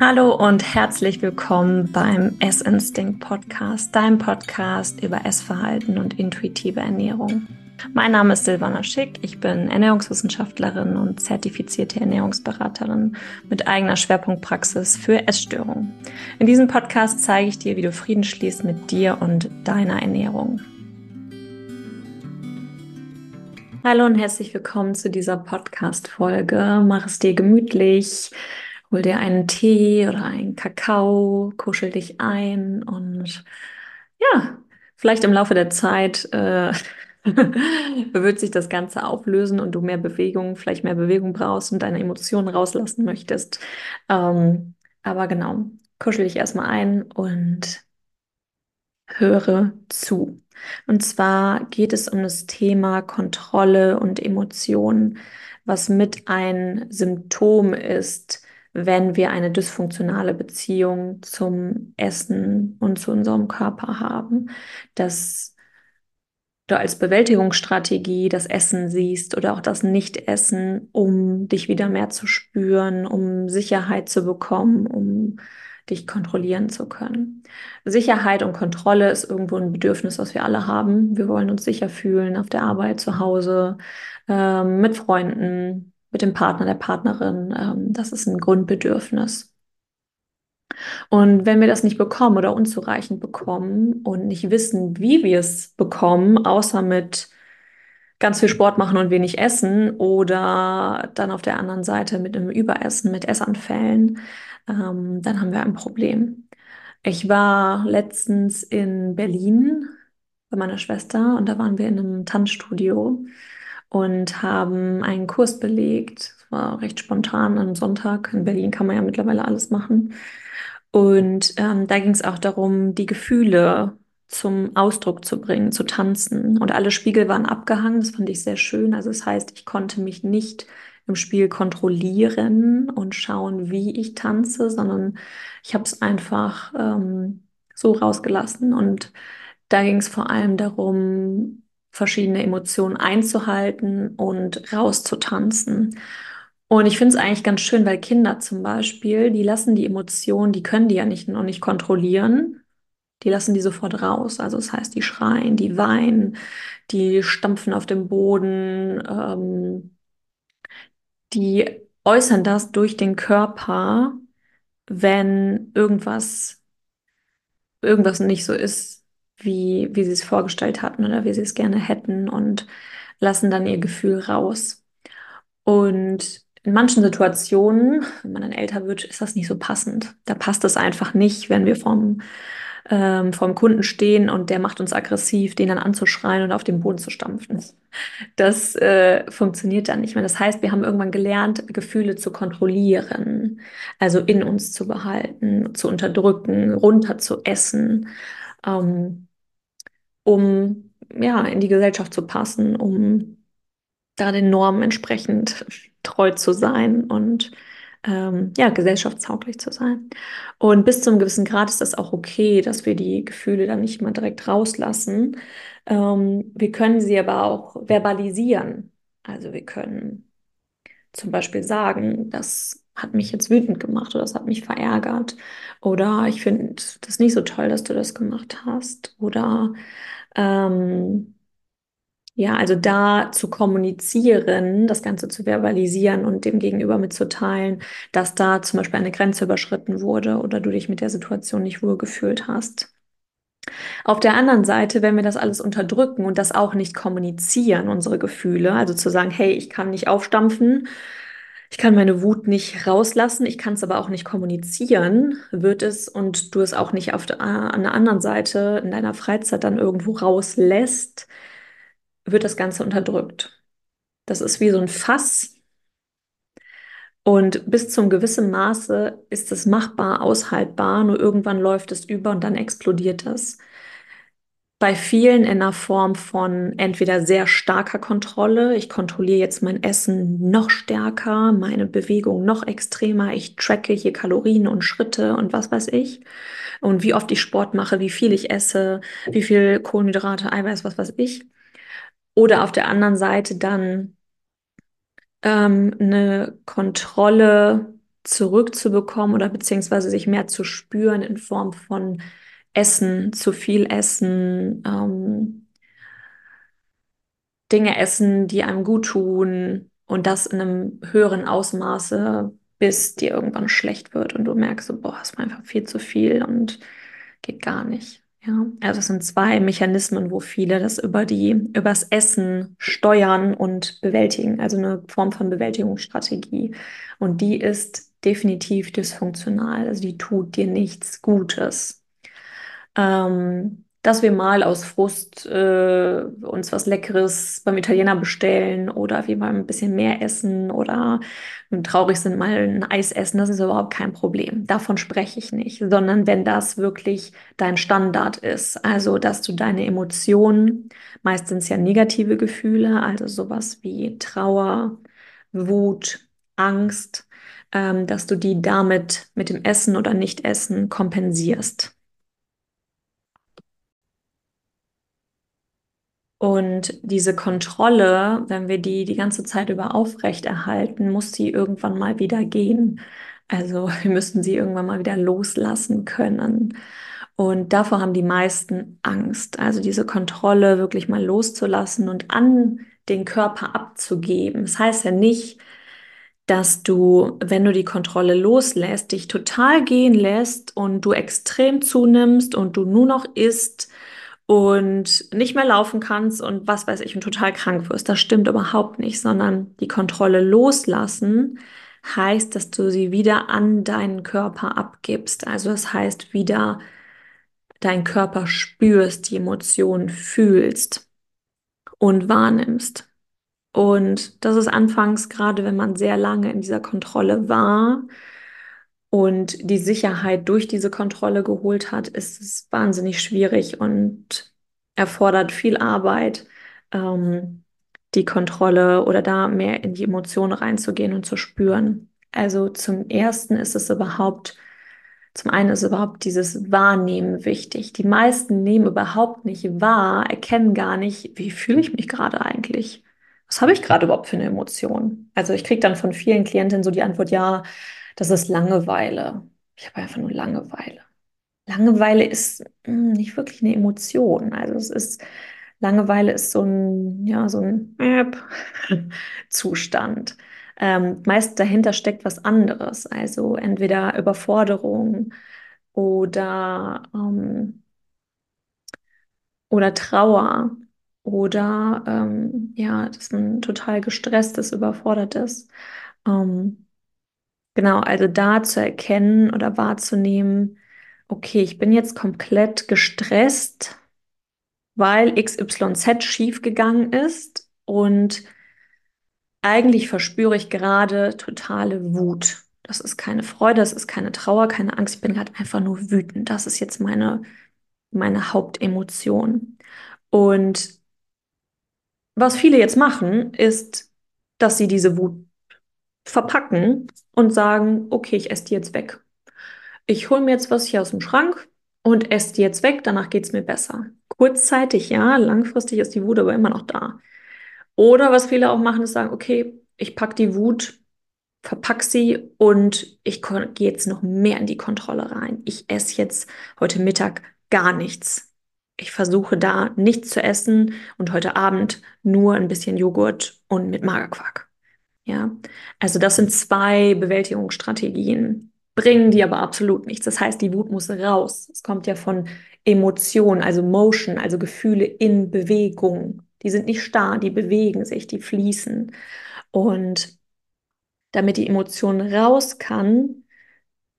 Hallo und herzlich willkommen beim Essinstinct Podcast, deinem Podcast über Essverhalten und intuitive Ernährung. Mein Name ist Silvana Schick, ich bin Ernährungswissenschaftlerin und zertifizierte Ernährungsberaterin mit eigener Schwerpunktpraxis für Essstörungen. In diesem Podcast zeige ich dir, wie du Frieden schließt mit dir und deiner Ernährung. Hallo und herzlich willkommen zu dieser Podcast-Folge. Mach es dir gemütlich hol dir einen Tee oder einen Kakao, kuschel dich ein und ja, vielleicht im Laufe der Zeit äh, wird sich das Ganze auflösen und du mehr Bewegung, vielleicht mehr Bewegung brauchst und deine Emotionen rauslassen möchtest. Ähm, aber genau, kuschel dich erstmal ein und höre zu. Und zwar geht es um das Thema Kontrolle und Emotionen, was mit ein Symptom ist, wenn wir eine dysfunktionale Beziehung zum Essen und zu unserem Körper haben, dass du als Bewältigungsstrategie das Essen siehst oder auch das Nichtessen, um dich wieder mehr zu spüren, um Sicherheit zu bekommen, um dich kontrollieren zu können. Sicherheit und Kontrolle ist irgendwo ein Bedürfnis, was wir alle haben. Wir wollen uns sicher fühlen auf der Arbeit, zu Hause, äh, mit Freunden, mit dem Partner, der Partnerin. Ähm, das ist ein Grundbedürfnis. Und wenn wir das nicht bekommen oder unzureichend bekommen und nicht wissen, wie wir es bekommen, außer mit ganz viel Sport machen und wenig essen oder dann auf der anderen Seite mit einem Überessen, mit Essanfällen, ähm, dann haben wir ein Problem. Ich war letztens in Berlin bei meiner Schwester und da waren wir in einem Tanzstudio und haben einen Kurs belegt. Es war recht spontan am Sonntag. In Berlin kann man ja mittlerweile alles machen. Und ähm, da ging es auch darum, die Gefühle zum Ausdruck zu bringen, zu tanzen. Und alle Spiegel waren abgehangen. Das fand ich sehr schön. Also das heißt, ich konnte mich nicht im Spiel kontrollieren und schauen, wie ich tanze, sondern ich habe es einfach ähm, so rausgelassen. Und da ging es vor allem darum, verschiedene Emotionen einzuhalten und rauszutanzen. Und ich finde es eigentlich ganz schön, weil Kinder zum Beispiel, die lassen die Emotionen, die können die ja nicht noch nicht kontrollieren. Die lassen die sofort raus. Also das heißt, die schreien, die weinen, die stampfen auf dem Boden, ähm, die äußern das durch den Körper, wenn irgendwas, irgendwas nicht so ist, wie, wie sie es vorgestellt hatten oder wie sie es gerne hätten und lassen dann ihr Gefühl raus. Und in manchen Situationen, wenn man dann älter wird, ist das nicht so passend. Da passt es einfach nicht, wenn wir vom, ähm, vom Kunden stehen und der macht uns aggressiv, den dann anzuschreien und auf den Boden zu stampfen. Das äh, funktioniert dann nicht mehr. Das heißt, wir haben irgendwann gelernt, Gefühle zu kontrollieren, also in uns zu behalten, zu unterdrücken, runter zu essen. Ähm, um ja in die Gesellschaft zu passen, um da den Normen entsprechend treu zu sein und ähm, ja, gesellschaftstauglich zu sein. Und bis zu einem gewissen Grad ist das auch okay, dass wir die Gefühle dann nicht mal direkt rauslassen. Ähm, wir können sie aber auch verbalisieren. Also wir können zum Beispiel sagen, das hat mich jetzt wütend gemacht oder das hat mich verärgert oder ich finde das nicht so toll, dass du das gemacht hast oder ähm, ja, also da zu kommunizieren, das Ganze zu verbalisieren und dem Gegenüber mitzuteilen, dass da zum Beispiel eine Grenze überschritten wurde oder du dich mit der Situation nicht wohlgefühlt hast. Auf der anderen Seite, wenn wir das alles unterdrücken und das auch nicht kommunizieren, unsere Gefühle, also zu sagen, hey, ich kann nicht aufstampfen, ich kann meine Wut nicht rauslassen, ich kann es aber auch nicht kommunizieren, wird es und du es auch nicht auf der, an der anderen Seite in deiner Freizeit dann irgendwo rauslässt, wird das Ganze unterdrückt. Das ist wie so ein Fass. Und bis zum gewissen Maße ist es machbar, aushaltbar, nur irgendwann läuft es über und dann explodiert es bei vielen in der Form von entweder sehr starker Kontrolle, ich kontrolliere jetzt mein Essen noch stärker, meine Bewegung noch extremer, ich tracke hier Kalorien und Schritte und was weiß ich. Und wie oft ich Sport mache, wie viel ich esse, wie viel Kohlenhydrate, Eiweiß, was weiß ich. Oder auf der anderen Seite dann ähm, eine Kontrolle zurückzubekommen oder beziehungsweise sich mehr zu spüren in Form von Essen, zu viel Essen, ähm, Dinge essen, die einem gut tun und das in einem höheren Ausmaße, bis dir irgendwann schlecht wird und du merkst, so, boah, es war einfach viel zu viel und geht gar nicht. Ja, also es sind zwei Mechanismen, wo viele das über die, übers Essen steuern und bewältigen, also eine Form von Bewältigungsstrategie. Und die ist definitiv dysfunktional, also die tut dir nichts Gutes. Ähm, dass wir mal aus Frust äh, uns was Leckeres beim Italiener bestellen oder wir mal ein bisschen mehr essen oder traurig sind, mal ein Eis essen, das ist überhaupt kein Problem. Davon spreche ich nicht, sondern wenn das wirklich dein Standard ist, also dass du deine Emotionen, meistens ja negative Gefühle, also sowas wie Trauer, Wut, Angst, ähm, dass du die damit mit dem Essen oder Nicht-Essen kompensierst. Und diese Kontrolle, wenn wir die die ganze Zeit über aufrechterhalten, muss sie irgendwann mal wieder gehen. Also wir müssen sie irgendwann mal wieder loslassen können. Und davor haben die meisten Angst. Also diese Kontrolle wirklich mal loszulassen und an den Körper abzugeben. Das heißt ja nicht, dass du, wenn du die Kontrolle loslässt, dich total gehen lässt und du extrem zunimmst und du nur noch isst und nicht mehr laufen kannst und was weiß ich und total krank wirst. Das stimmt überhaupt nicht, sondern die Kontrolle loslassen heißt, dass du sie wieder an deinen Körper abgibst. Also das heißt, wieder deinen Körper spürst, die Emotionen fühlst und wahrnimmst. Und das ist anfangs, gerade wenn man sehr lange in dieser Kontrolle war, und die Sicherheit durch diese Kontrolle geholt hat, ist es wahnsinnig schwierig und erfordert viel Arbeit, ähm, die Kontrolle oder da mehr in die Emotionen reinzugehen und zu spüren. Also zum ersten ist es überhaupt, zum einen ist überhaupt dieses Wahrnehmen wichtig. Die meisten nehmen überhaupt nicht wahr, erkennen gar nicht, wie fühle ich mich gerade eigentlich? Was habe ich gerade überhaupt für eine Emotion? Also ich kriege dann von vielen Klientinnen so die Antwort, ja, das ist Langeweile. Ich habe einfach nur Langeweile. Langeweile ist mh, hm, nicht wirklich eine Emotion. Also es ist, Langeweile ist so ein, ja, so ein Zustand. Ähm, meist dahinter steckt was anderes. Also entweder Überforderung oder, ähm, oder Trauer oder ähm, ja, dass man total gestresst ist, überfordert ist. Ähm, Genau, also da zu erkennen oder wahrzunehmen, okay, ich bin jetzt komplett gestresst, weil XYZ schiefgegangen ist und eigentlich verspüre ich gerade totale Wut. Das ist keine Freude, das ist keine Trauer, keine Angst, ich bin gerade einfach nur wütend. Das ist jetzt meine, meine Hauptemotion. Und was viele jetzt machen, ist, dass sie diese Wut verpacken und sagen, okay, ich esse die jetzt weg. Ich hole mir jetzt was hier aus dem Schrank und esse die jetzt weg, danach geht es mir besser. Kurzzeitig ja, langfristig ist die Wut aber immer noch da. Oder was viele auch machen, ist sagen, okay, ich packe die Wut, verpack sie und ich gehe jetzt noch mehr in die Kontrolle rein. Ich esse jetzt heute Mittag gar nichts. Ich versuche da nichts zu essen und heute Abend nur ein bisschen Joghurt und mit Magerquark. Ja, also das sind zwei Bewältigungsstrategien, bringen die aber absolut nichts. Das heißt, die Wut muss raus. Es kommt ja von Emotion, also Motion, also Gefühle in Bewegung. Die sind nicht starr, die bewegen sich, die fließen. Und damit die Emotion raus kann,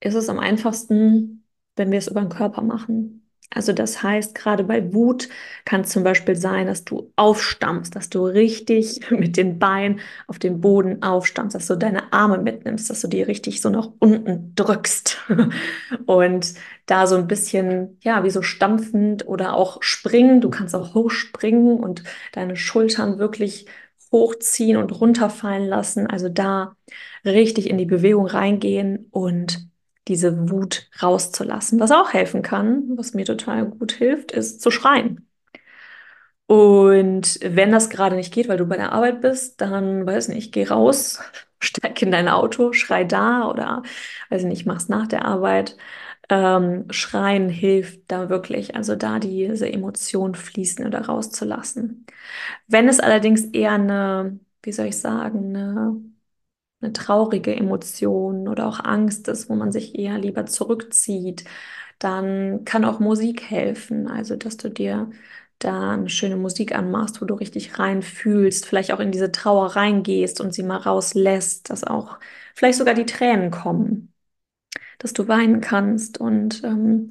ist es am einfachsten, wenn wir es über den Körper machen. Also das heißt, gerade bei Wut kann es zum Beispiel sein, dass du aufstammst, dass du richtig mit den Beinen auf den Boden aufstammst, dass du deine Arme mitnimmst, dass du die richtig so nach unten drückst und da so ein bisschen, ja, wie so stampfend oder auch springen. Du kannst auch hochspringen und deine Schultern wirklich hochziehen und runterfallen lassen. Also da richtig in die Bewegung reingehen und diese Wut rauszulassen. Was auch helfen kann, was mir total gut hilft, ist zu schreien. Und wenn das gerade nicht geht, weil du bei der Arbeit bist, dann, weiß nicht, geh raus, steig in dein Auto, schrei da oder, weiß nicht, mach's nach der Arbeit. Ähm, Schreien hilft da wirklich, also da diese Emotionen fließen oder rauszulassen. Wenn es allerdings eher eine, wie soll ich sagen, eine, eine traurige Emotion oder auch Angst ist, wo man sich eher lieber zurückzieht, dann kann auch Musik helfen. Also, dass du dir da eine schöne Musik anmachst, wo du richtig reinfühlst, vielleicht auch in diese Trauer reingehst und sie mal rauslässt, dass auch vielleicht sogar die Tränen kommen, dass du weinen kannst und ähm,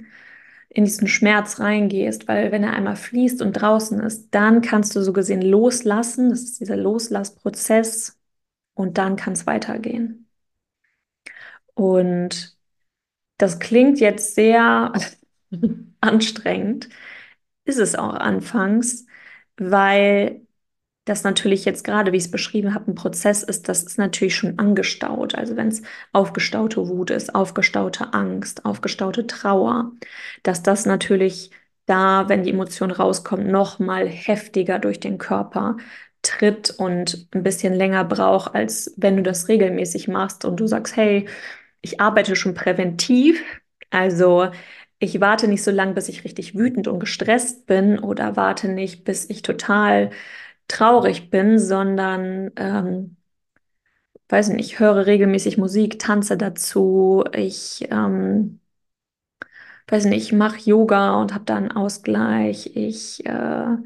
in diesen Schmerz reingehst, weil wenn er einmal fließt und draußen ist, dann kannst du so gesehen loslassen. Das ist dieser Loslassprozess und dann kann es weitergehen. Und das klingt jetzt sehr anstrengend, ist es auch anfangs, weil das natürlich jetzt gerade, wie ich es beschrieben habe, ein Prozess ist, das ist natürlich schon angestaut. Also wenn es aufgestaute Wut ist, aufgestaute Angst, aufgestaute Trauer, dass das natürlich da, wenn die Emotion rauskommt, noch mal heftiger durch den Körper tritt und ein bisschen länger braucht, als wenn du das regelmäßig machst und du sagst, hey, ich arbeite schon präventiv, also ich warte nicht so lange, bis ich richtig wütend und gestresst bin oder warte nicht, bis ich total traurig bin, sondern ähm, weiß nicht, ich höre regelmäßig Musik, tanze dazu, ich ähm, weiß nicht, ich mache Yoga und habe da einen Ausgleich, ich äh,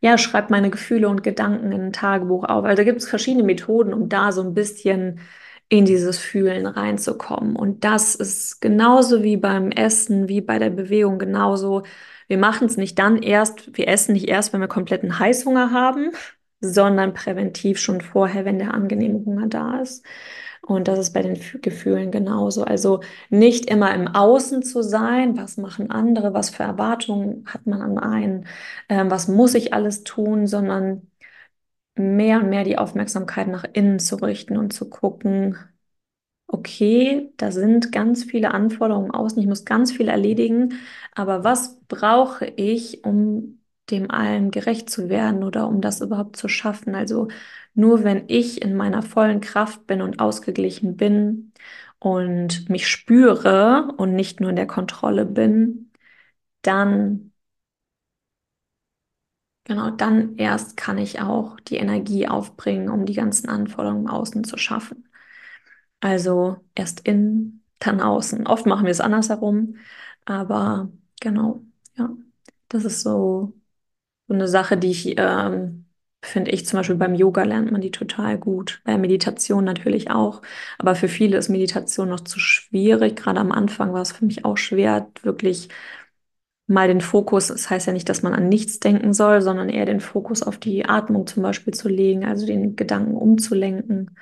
ja, schreibe meine Gefühle und Gedanken in ein Tagebuch auf. Also da gibt es verschiedene Methoden, um da so ein bisschen in dieses Fühlen reinzukommen. Und das ist genauso wie beim Essen, wie bei der Bewegung genauso. Wir machen es nicht dann erst, wir essen nicht erst, wenn wir kompletten Heißhunger haben, sondern präventiv schon vorher, wenn der angenehme Hunger da ist. Und das ist bei den Gefühlen genauso. Also nicht immer im Außen zu sein, was machen andere, was für Erwartungen hat man an einen, äh, was muss ich alles tun, sondern mehr und mehr die Aufmerksamkeit nach innen zu richten und zu gucken, okay, da sind ganz viele Anforderungen außen, ich muss ganz viel erledigen, aber was brauche ich, um dem allen gerecht zu werden oder um das überhaupt zu schaffen? Also nur wenn ich in meiner vollen Kraft bin und ausgeglichen bin und mich spüre und nicht nur in der Kontrolle bin, dann Genau, dann erst kann ich auch die Energie aufbringen, um die ganzen Anforderungen Außen zu schaffen. Also erst innen, dann außen. Oft machen wir es andersherum, aber genau, ja, das ist so, so eine Sache, die ich, ähm, finde ich zum Beispiel beim Yoga lernt man die total gut, bei Meditation natürlich auch, aber für viele ist Meditation noch zu schwierig. Gerade am Anfang war es für mich auch schwer, wirklich mal den Fokus, das heißt ja nicht, dass man an nichts denken soll, sondern eher den Fokus auf die Atmung zum Beispiel zu legen, also den Gedanken umzulenken.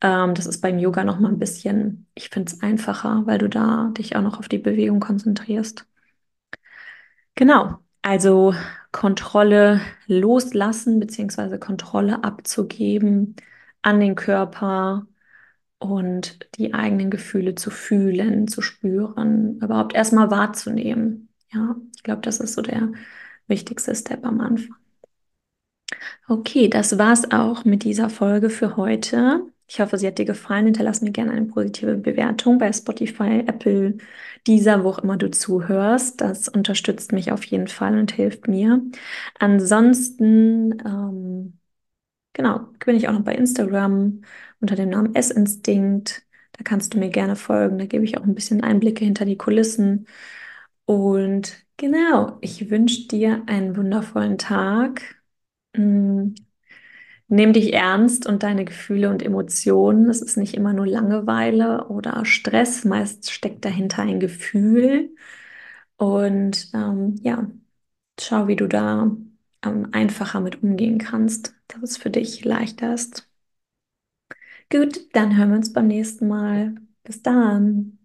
Ähm, das ist beim Yoga noch mal ein bisschen, ich finde es einfacher, weil du da dich auch noch auf die Bewegung konzentrierst. Genau, also Kontrolle loslassen beziehungsweise Kontrolle abzugeben an den Körper und die eigenen Gefühle zu fühlen, zu spüren, überhaupt erstmal wahrzunehmen. Ja, ich glaube, das ist so der wichtigste Step am Anfang. Okay, das war's auch mit dieser Folge für heute. Ich hoffe, sie hat dir gefallen. Hinterlass mir gerne eine positive Bewertung bei Spotify, Apple, dieser, wo auch immer du zuhörst. Das unterstützt mich auf jeden Fall und hilft mir. Ansonsten, ähm, genau, bin ich auch noch bei Instagram unter dem Namen Essinstinkt. Da kannst du mir gerne folgen. Da gebe ich auch ein bisschen Einblicke hinter die Kulissen. Und genau, ich wünsche dir einen wundervollen Tag. Mm, Nimm dich ernst und deine Gefühle und Emotionen. Es ist nicht immer nur Langeweile oder Stress. Meist steckt dahinter ein Gefühl. Und ähm, ja, schau, wie du da ähm, einfacher mit umgehen kannst, dass es für dich leichter ist. Gut, dann hören wir uns beim nächsten Mal. Bis dann.